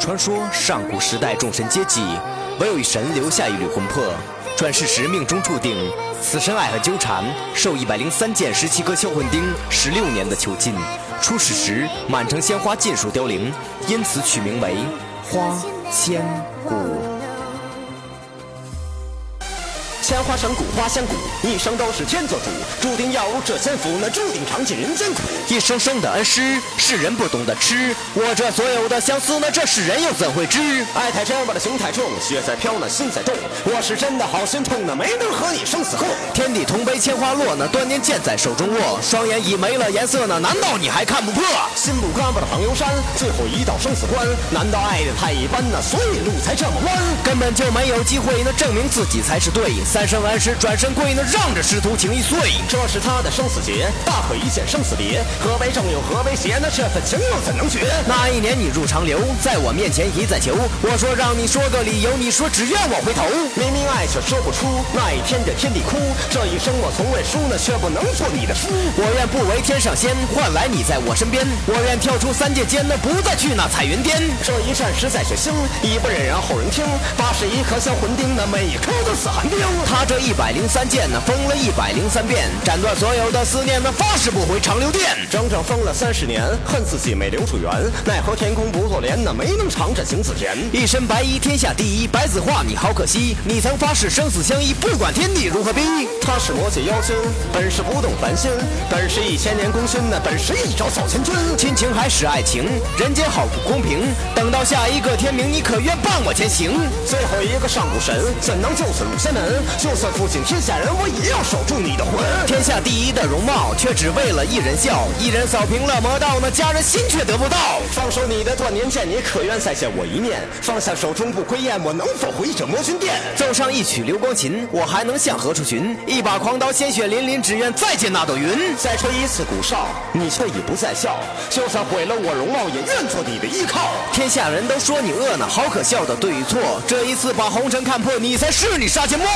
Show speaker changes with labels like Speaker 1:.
Speaker 1: 传说上古时代众神皆寂，唯有一神留下一缕魂魄。转世时命中注定，此神爱恨纠缠，受一百零三件十七颗销魂钉十六年的囚禁。出世时满城鲜花尽数凋零，因此取名为花千骨。
Speaker 2: 千花生骨花香骨，一生都是天作主，注定要入这仙府，那注定尝尽人间苦。
Speaker 1: 一声声的恩师，世人不懂得吃。我这所有的相思，那这世人又怎会知？
Speaker 2: 爱太真，我的情太重，雪在飘，那心在动。我是真的好心痛，那没能和你生死斗。
Speaker 1: 天地同悲，千花落，那端年剑在手中握。双眼已没了颜色，那难道你还看不破？
Speaker 2: 心不甘，我的朋友山，最后一道生死关。难道爱的太一般，那所以路才这么弯？
Speaker 1: 根本就没有机会，那证明自己才是对。三生顽石转身跪，那让这师徒情谊碎。
Speaker 2: 这是他的生死劫，大可一见生死别。何为正又何为邪？那这份情又怎能绝？
Speaker 1: 那一年你入长流，在我面前一再求，我说让你说个理由，你说只愿我回头。
Speaker 2: 明明爱却说不出，那一天这天地哭。这一生我从未输，那却不能做你的夫。
Speaker 1: 我愿不为天上仙，换来你在我身边。我愿跳出三界间，那不再去那彩云巅。
Speaker 2: 这一战实在血腥，已不忍让后人听。八十一颗销魂钉，那每一颗都似寒冰。
Speaker 1: 他这一百零三剑，呢封了一百零三遍，斩断所有的思念，呢发誓不回长留殿。
Speaker 2: 整整封了三十年，恨自己没留住缘，奈何天空不作莲，呢没能长这行子田。
Speaker 1: 一身白衣，天下第一，白子画你好可惜。你曾发誓生死相依，不管天地如何逼。
Speaker 2: 他是魔界妖精，本是不动凡心，本是一千年功勋，那本是一招扫千军。
Speaker 1: 亲情还是爱情，人间好不公平。等到下一个天明，你可愿伴我前行？
Speaker 2: 最后一个上古神，怎能就此入仙门？就算负尽天下人，我也要守住你的魂。
Speaker 1: 天下第一的容貌，却只为了一人笑。一人扫平了魔道，那家人心却得不到。
Speaker 2: 放手你的断念剑，你可愿再见我一面？放下手中不归雁，我能否回这魔君殿？
Speaker 1: 奏上一曲流光琴，我还能向何处寻？一把狂刀，鲜血淋淋，只愿再见那朵云。
Speaker 2: 再吹一次鼓哨，你却已不再笑。就算毁了我容貌，也愿做你的依靠。
Speaker 1: 天下人都说你饿呢，好可笑的对与错。这一次把红尘看破，你才是你杀阡陌。